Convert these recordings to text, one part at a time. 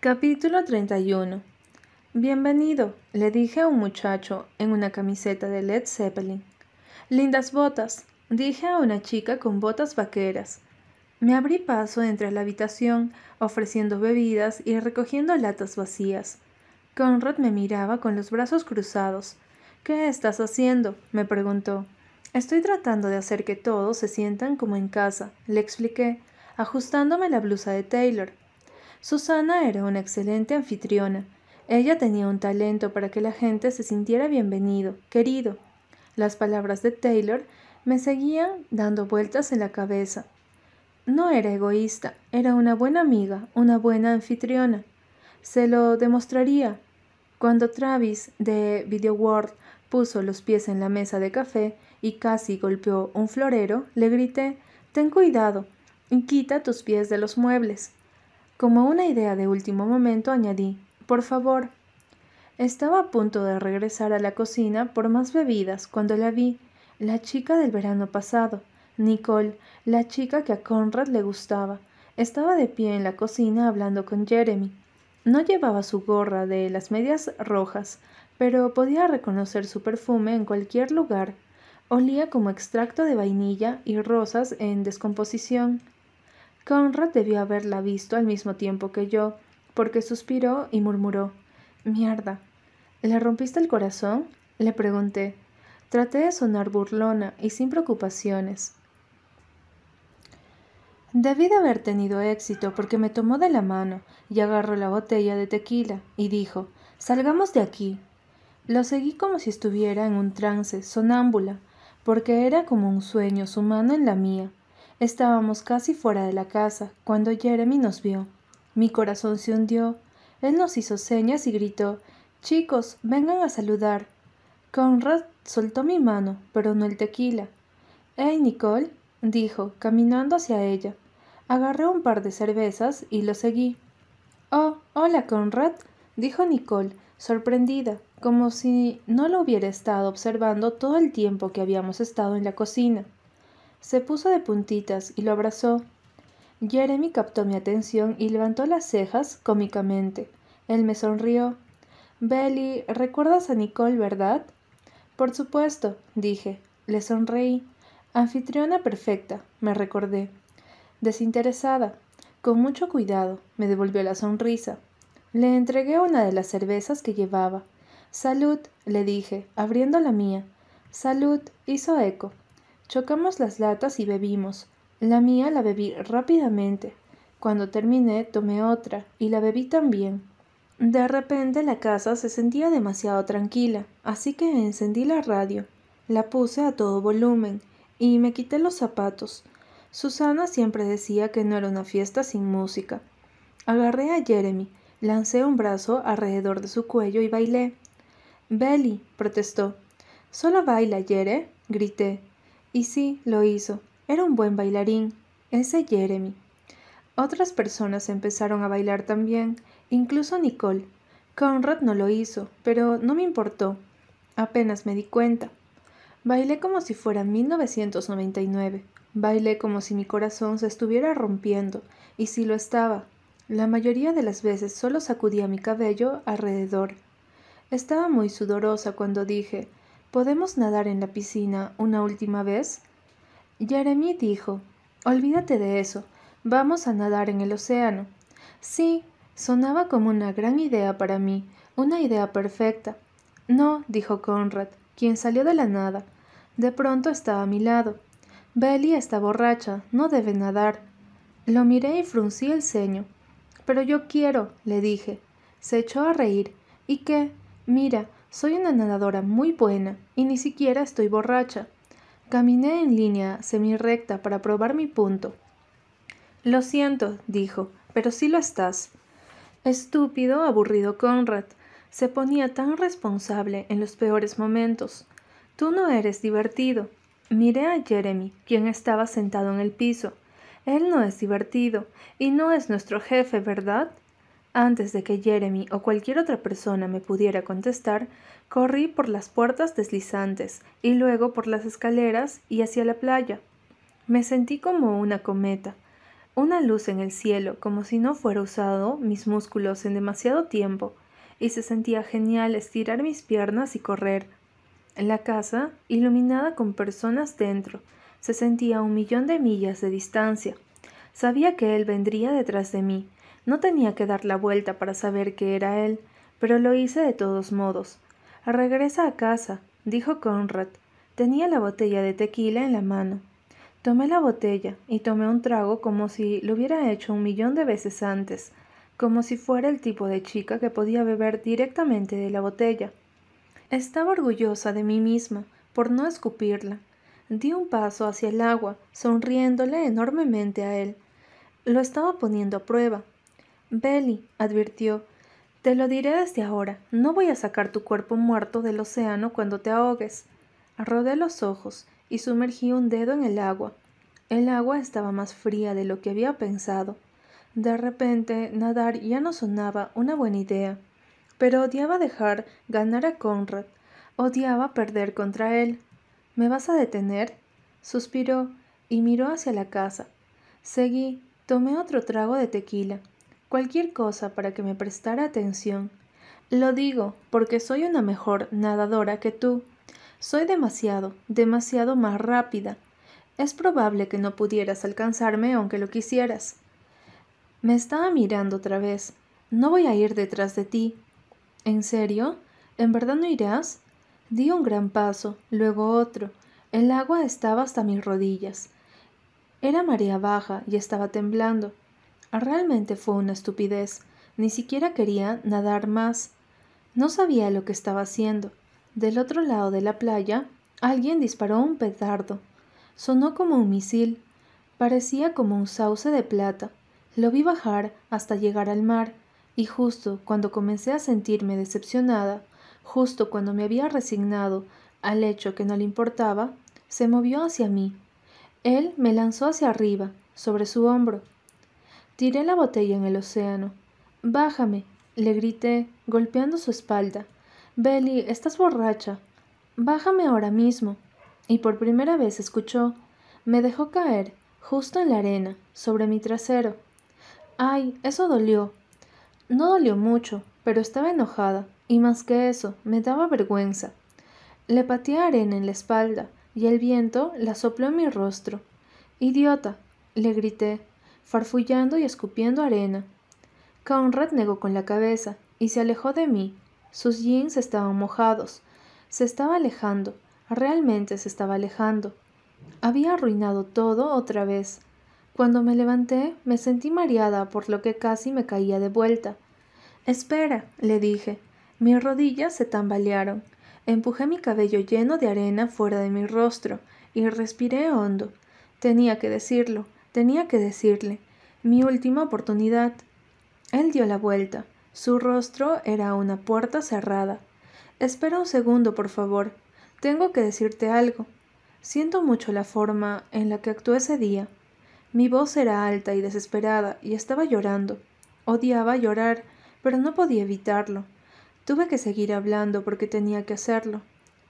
Capítulo 31 Bienvenido, le dije a un muchacho en una camiseta de Led Zeppelin. Lindas botas, dije a una chica con botas vaqueras. Me abrí paso entre la habitación, ofreciendo bebidas y recogiendo latas vacías. Conrad me miraba con los brazos cruzados. ¿Qué estás haciendo? me preguntó. Estoy tratando de hacer que todos se sientan como en casa, le expliqué, ajustándome la blusa de Taylor. Susana era una excelente anfitriona. Ella tenía un talento para que la gente se sintiera bienvenido, querido. Las palabras de Taylor me seguían dando vueltas en la cabeza. No era egoísta, era una buena amiga, una buena anfitriona. Se lo demostraría. Cuando Travis de Video World puso los pies en la mesa de café y casi golpeó un florero, le grité Ten cuidado y quita tus pies de los muebles. Como una idea de último momento añadí Por favor. Estaba a punto de regresar a la cocina por más bebidas cuando la vi, la chica del verano pasado, Nicole, la chica que a Conrad le gustaba. Estaba de pie en la cocina hablando con Jeremy. No llevaba su gorra de las medias rojas, pero podía reconocer su perfume en cualquier lugar. Olía como extracto de vainilla y rosas en descomposición. Conrad debió haberla visto al mismo tiempo que yo, porque suspiró y murmuró Mierda. ¿Le rompiste el corazón? le pregunté. Traté de sonar burlona y sin preocupaciones. Debí de haber tenido éxito porque me tomó de la mano y agarró la botella de tequila y dijo Salgamos de aquí. Lo seguí como si estuviera en un trance, sonámbula, porque era como un sueño su mano en la mía. Estábamos casi fuera de la casa cuando Jeremy nos vio. Mi corazón se hundió. Él nos hizo señas y gritó Chicos, vengan a saludar. Conrad soltó mi mano, pero no el tequila. Hey, Nicole, dijo, caminando hacia ella. Agarré un par de cervezas y lo seguí. Oh, hola, Conrad, dijo Nicole, sorprendida, como si no lo hubiera estado observando todo el tiempo que habíamos estado en la cocina. Se puso de puntitas y lo abrazó. Jeremy captó mi atención y levantó las cejas cómicamente. Él me sonrió. Belly, ¿recuerdas a Nicole, verdad? Por supuesto, dije. Le sonreí. Anfitriona perfecta, me recordé. Desinteresada, con mucho cuidado, me devolvió la sonrisa. Le entregué una de las cervezas que llevaba. Salud, le dije, abriendo la mía. Salud, hizo eco. Chocamos las latas y bebimos. La mía la bebí rápidamente. Cuando terminé, tomé otra y la bebí también. De repente la casa se sentía demasiado tranquila, así que encendí la radio. La puse a todo volumen y me quité los zapatos. Susana siempre decía que no era una fiesta sin música. Agarré a Jeremy, Lancé un brazo alrededor de su cuello y bailé. Belly, protestó. ¿Solo baila, Jere? grité. Y sí, lo hizo. Era un buen bailarín. Ese Jeremy. Otras personas empezaron a bailar también, incluso Nicole. Conrad no lo hizo, pero no me importó. Apenas me di cuenta. Bailé como si fuera 1999. Bailé como si mi corazón se estuviera rompiendo, y si lo estaba, la mayoría de las veces solo sacudía mi cabello alrededor. Estaba muy sudorosa cuando dije ¿Podemos nadar en la piscina una última vez? Jeremy dijo Olvídate de eso. Vamos a nadar en el océano. Sí, sonaba como una gran idea para mí, una idea perfecta. No, dijo Conrad, quien salió de la nada. De pronto estaba a mi lado. Belly está borracha, no debe nadar. Lo miré y fruncí el ceño. Pero yo quiero, le dije. Se echó a reír. ¿Y qué? Mira, soy una nadadora muy buena y ni siquiera estoy borracha. Caminé en línea semi-recta para probar mi punto. Lo siento, dijo, pero sí lo estás. Estúpido, aburrido Conrad. Se ponía tan responsable en los peores momentos. Tú no eres divertido. Miré a Jeremy, quien estaba sentado en el piso. Él no es divertido y no es nuestro jefe, ¿verdad? Antes de que Jeremy o cualquier otra persona me pudiera contestar, corrí por las puertas deslizantes y luego por las escaleras y hacia la playa. Me sentí como una cometa, una luz en el cielo, como si no fuera usado mis músculos en demasiado tiempo, y se sentía genial estirar mis piernas y correr. La casa, iluminada con personas dentro, se sentía a un millón de millas de distancia. Sabía que él vendría detrás de mí. No tenía que dar la vuelta para saber que era él, pero lo hice de todos modos. Regresa a casa, dijo Conrad. Tenía la botella de tequila en la mano. Tomé la botella y tomé un trago como si lo hubiera hecho un millón de veces antes, como si fuera el tipo de chica que podía beber directamente de la botella. Estaba orgullosa de mí misma por no escupirla. Di un paso hacia el agua, sonriéndole enormemente a él. Lo estaba poniendo a prueba. Belly, advirtió, te lo diré desde ahora, no voy a sacar tu cuerpo muerto del océano cuando te ahogues. Rodé los ojos y sumergí un dedo en el agua. El agua estaba más fría de lo que había pensado. De repente, nadar ya no sonaba una buena idea, pero odiaba dejar ganar a Conrad, odiaba perder contra él. ¿Me vas a detener? suspiró y miró hacia la casa. Seguí, tomé otro trago de tequila, cualquier cosa para que me prestara atención. Lo digo porque soy una mejor nadadora que tú. Soy demasiado, demasiado más rápida. Es probable que no pudieras alcanzarme aunque lo quisieras. Me estaba mirando otra vez. No voy a ir detrás de ti. ¿En serio? ¿En verdad no irás? Di un gran paso, luego otro. El agua estaba hasta mis rodillas. Era marea baja y estaba temblando. Realmente fue una estupidez. Ni siquiera quería nadar más. No sabía lo que estaba haciendo. Del otro lado de la playa, alguien disparó un petardo. Sonó como un misil. Parecía como un sauce de plata. Lo vi bajar hasta llegar al mar, y justo cuando comencé a sentirme decepcionada, justo cuando me había resignado al hecho que no le importaba, se movió hacia mí. Él me lanzó hacia arriba, sobre su hombro. Tiré la botella en el océano. Bájame, le grité, golpeando su espalda. Belly, estás borracha. Bájame ahora mismo. Y por primera vez escuchó. Me dejó caer, justo en la arena, sobre mi trasero. Ay, eso dolió. No dolió mucho, pero estaba enojada, y más que eso, me daba vergüenza. Le pateé arena en la espalda, y el viento la sopló en mi rostro. Idiota, le grité, farfullando y escupiendo arena. Conrad negó con la cabeza, y se alejó de mí, sus jeans estaban mojados. Se estaba alejando. Realmente se estaba alejando. Había arruinado todo otra vez. Cuando me levanté, me sentí mareada por lo que casi me caía de vuelta. Espera, le dije. Mis rodillas se tambalearon. Empujé mi cabello lleno de arena fuera de mi rostro y respiré hondo. Tenía que decirlo, tenía que decirle. Mi última oportunidad. Él dio la vuelta. Su rostro era una puerta cerrada. Espera un segundo, por favor. Tengo que decirte algo. Siento mucho la forma en la que actué ese día. Mi voz era alta y desesperada y estaba llorando. Odiaba llorar, pero no podía evitarlo. Tuve que seguir hablando porque tenía que hacerlo.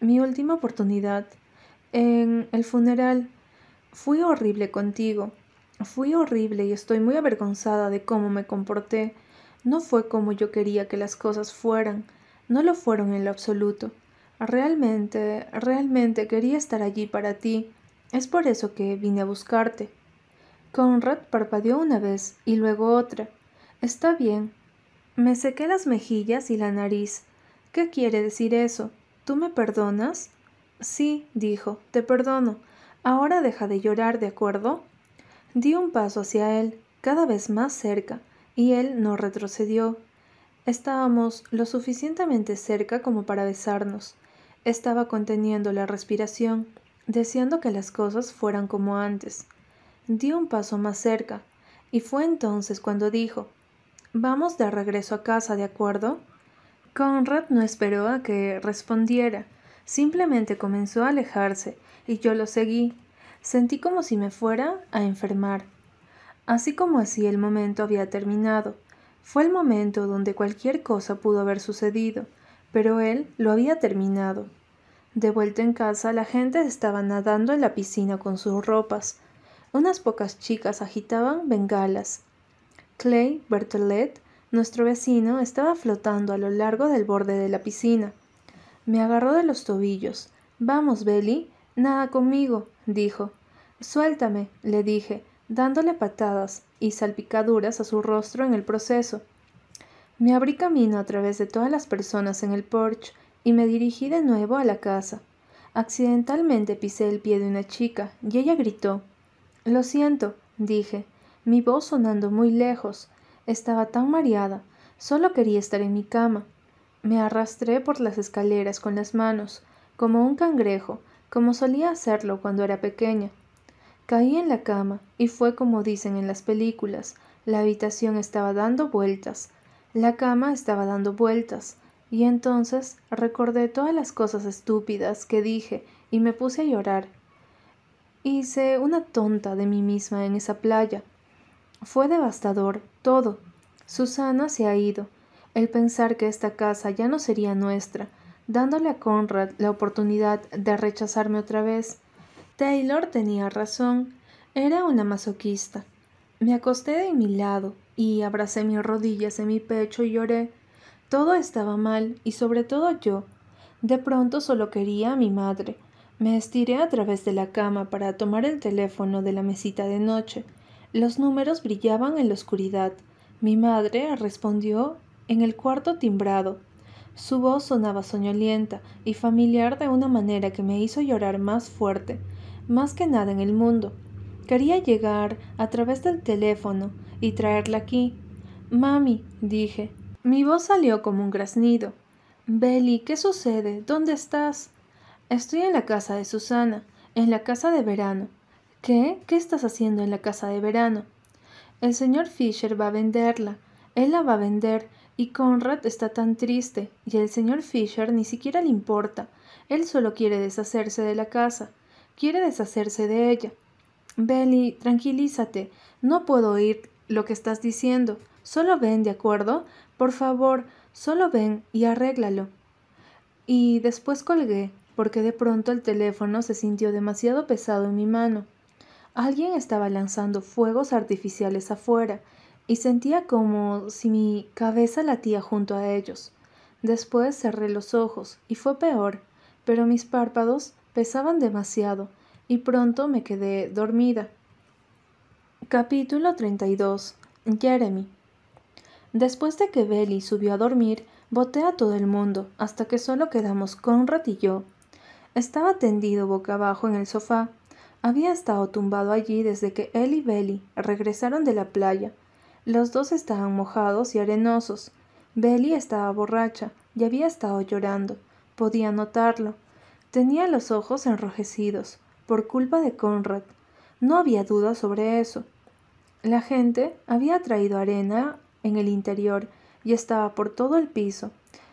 Mi última oportunidad. En el funeral. Fui horrible contigo. Fui horrible y estoy muy avergonzada de cómo me comporté. No fue como yo quería que las cosas fueran, no lo fueron en lo absoluto. Realmente, realmente quería estar allí para ti. Es por eso que vine a buscarte. Conrad parpadeó una vez y luego otra. Está bien. Me sequé las mejillas y la nariz. ¿Qué quiere decir eso? ¿Tú me perdonas? Sí, dijo, te perdono. Ahora deja de llorar, ¿de acuerdo? Di un paso hacia él, cada vez más cerca y él no retrocedió. Estábamos lo suficientemente cerca como para besarnos. Estaba conteniendo la respiración, deseando que las cosas fueran como antes. Di un paso más cerca, y fue entonces cuando dijo Vamos de regreso a casa, ¿de acuerdo? Conrad no esperó a que respondiera, simplemente comenzó a alejarse, y yo lo seguí. Sentí como si me fuera a enfermar. Así como así el momento había terminado. Fue el momento donde cualquier cosa pudo haber sucedido, pero él lo había terminado. De vuelta en casa, la gente estaba nadando en la piscina con sus ropas. Unas pocas chicas agitaban bengalas. Clay Bertolet, nuestro vecino, estaba flotando a lo largo del borde de la piscina. Me agarró de los tobillos. Vamos, Belly, nada conmigo, dijo. Suéltame, le dije, dándole patadas y salpicaduras a su rostro en el proceso. Me abrí camino a través de todas las personas en el porche y me dirigí de nuevo a la casa. Accidentalmente pisé el pie de una chica y ella gritó. Lo siento, dije, mi voz sonando muy lejos. Estaba tan mareada, solo quería estar en mi cama. Me arrastré por las escaleras con las manos, como un cangrejo, como solía hacerlo cuando era pequeña. Caí en la cama y fue como dicen en las películas. La habitación estaba dando vueltas, la cama estaba dando vueltas, y entonces recordé todas las cosas estúpidas que dije y me puse a llorar. Hice una tonta de mí misma en esa playa. Fue devastador, todo. Susana se ha ido. El pensar que esta casa ya no sería nuestra, dándole a Conrad la oportunidad de rechazarme otra vez, Taylor tenía razón. Era una masoquista. Me acosté de mi lado y abracé mis rodillas en mi pecho y lloré. Todo estaba mal y sobre todo yo. De pronto solo quería a mi madre. Me estiré a través de la cama para tomar el teléfono de la mesita de noche. Los números brillaban en la oscuridad. Mi madre respondió en el cuarto timbrado. Su voz sonaba soñolienta y familiar de una manera que me hizo llorar más fuerte más que nada en el mundo. Quería llegar a través del teléfono y traerla aquí. Mami, dije. Mi voz salió como un graznido. Belly, ¿qué sucede? ¿Dónde estás? Estoy en la casa de Susana, en la casa de verano. ¿Qué? ¿Qué estás haciendo en la casa de verano? El señor Fisher va a venderla. Él la va a vender y Conrad está tan triste y el señor Fisher ni siquiera le importa. Él solo quiere deshacerse de la casa. Quiere deshacerse de ella. Belly, tranquilízate. No puedo oír lo que estás diciendo. Solo ven, ¿de acuerdo? Por favor, solo ven y arréglalo. Y después colgué, porque de pronto el teléfono se sintió demasiado pesado en mi mano. Alguien estaba lanzando fuegos artificiales afuera, y sentía como si mi cabeza latía junto a ellos. Después cerré los ojos, y fue peor, pero mis párpados pesaban demasiado y pronto me quedé dormida. Capítulo 32. Jeremy. Después de que Belly subió a dormir, boté a todo el mundo hasta que solo quedamos Conrad y yo. Estaba tendido boca abajo en el sofá. Había estado tumbado allí desde que él y Belly regresaron de la playa. Los dos estaban mojados y arenosos. Belly estaba borracha y había estado llorando. Podía notarlo. Tenía los ojos enrojecidos, por culpa de Conrad. No había duda sobre eso. La gente había traído arena en el interior y estaba por todo el piso.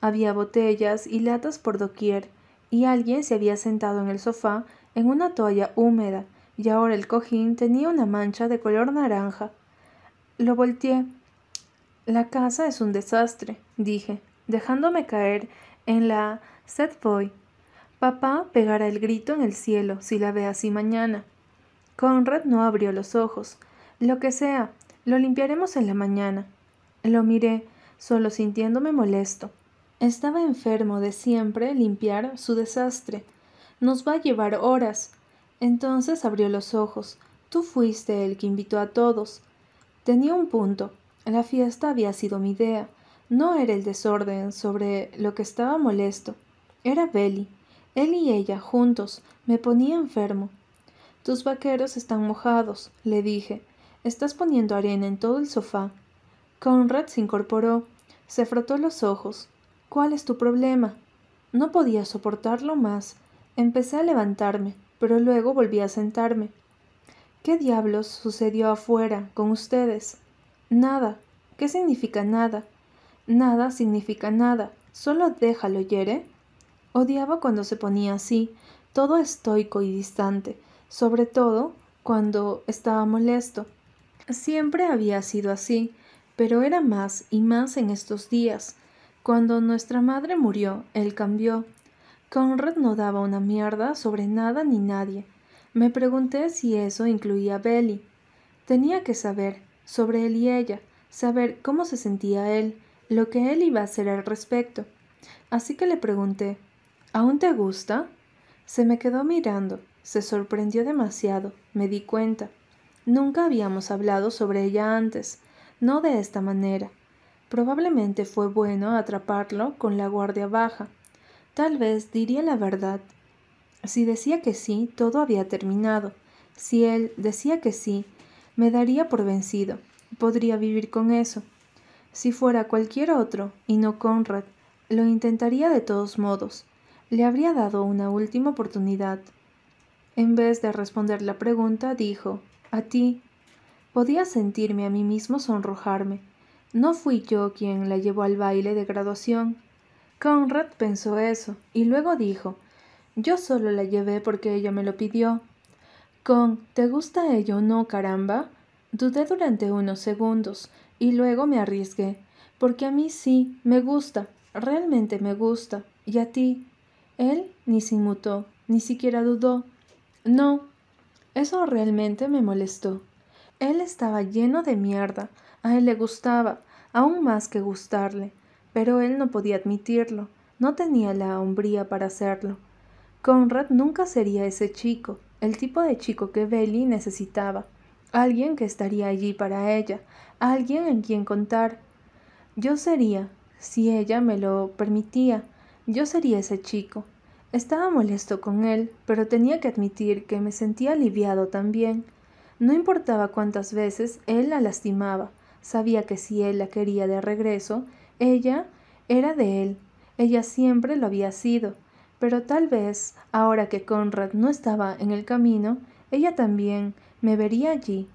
Había botellas y latas por doquier, y alguien se había sentado en el sofá en una toalla húmeda, y ahora el cojín tenía una mancha de color naranja. Lo volteé. La casa es un desastre, dije, dejándome caer en la set boy Papá pegará el grito en el cielo si la ve así mañana. Conrad no abrió los ojos. Lo que sea, lo limpiaremos en la mañana. Lo miré, solo sintiéndome molesto. Estaba enfermo de siempre limpiar su desastre. Nos va a llevar horas. Entonces abrió los ojos. Tú fuiste el que invitó a todos. Tenía un punto. La fiesta había sido mi idea. No era el desorden sobre lo que estaba molesto. Era Belly. Él y ella, juntos, me ponía enfermo. Tus vaqueros están mojados, le dije. Estás poniendo arena en todo el sofá. Conrad se incorporó, se frotó los ojos. ¿Cuál es tu problema? No podía soportarlo más. Empecé a levantarme, pero luego volví a sentarme. ¿Qué diablos sucedió afuera con ustedes? Nada. ¿Qué significa nada? Nada significa nada. Solo déjalo, Yere. Odiaba cuando se ponía así, todo estoico y distante, sobre todo cuando estaba molesto. Siempre había sido así, pero era más y más en estos días. Cuando nuestra madre murió, él cambió. Conrad no daba una mierda sobre nada ni nadie. Me pregunté si eso incluía a Belly. Tenía que saber sobre él y ella, saber cómo se sentía él, lo que él iba a hacer al respecto. Así que le pregunté, ¿Aún te gusta? Se me quedó mirando, se sorprendió demasiado, me di cuenta. Nunca habíamos hablado sobre ella antes, no de esta manera. Probablemente fue bueno atraparlo con la guardia baja. Tal vez diría la verdad. Si decía que sí, todo había terminado. Si él decía que sí, me daría por vencido. Podría vivir con eso. Si fuera cualquier otro, y no Conrad, lo intentaría de todos modos. Le habría dado una última oportunidad. En vez de responder la pregunta, dijo, a ti. Podía sentirme a mí mismo sonrojarme. No fui yo quien la llevó al baile de graduación. Conrad pensó eso, y luego dijo, yo solo la llevé porque ella me lo pidió. Con, ¿te gusta ella o no, caramba? Dudé durante unos segundos, y luego me arriesgué, porque a mí sí, me gusta, realmente me gusta. ¿Y a ti? Él ni se inmutó, ni siquiera dudó. No. Eso realmente me molestó. Él estaba lleno de mierda. A él le gustaba, aún más que gustarle. Pero él no podía admitirlo. No tenía la hombría para hacerlo. Conrad nunca sería ese chico, el tipo de chico que Belly necesitaba. Alguien que estaría allí para ella, alguien en quien contar. Yo sería, si ella me lo permitía, yo sería ese chico. Estaba molesto con él, pero tenía que admitir que me sentía aliviado también. No importaba cuántas veces él la lastimaba, sabía que si él la quería de regreso, ella era de él, ella siempre lo había sido, pero tal vez, ahora que Conrad no estaba en el camino, ella también me vería allí,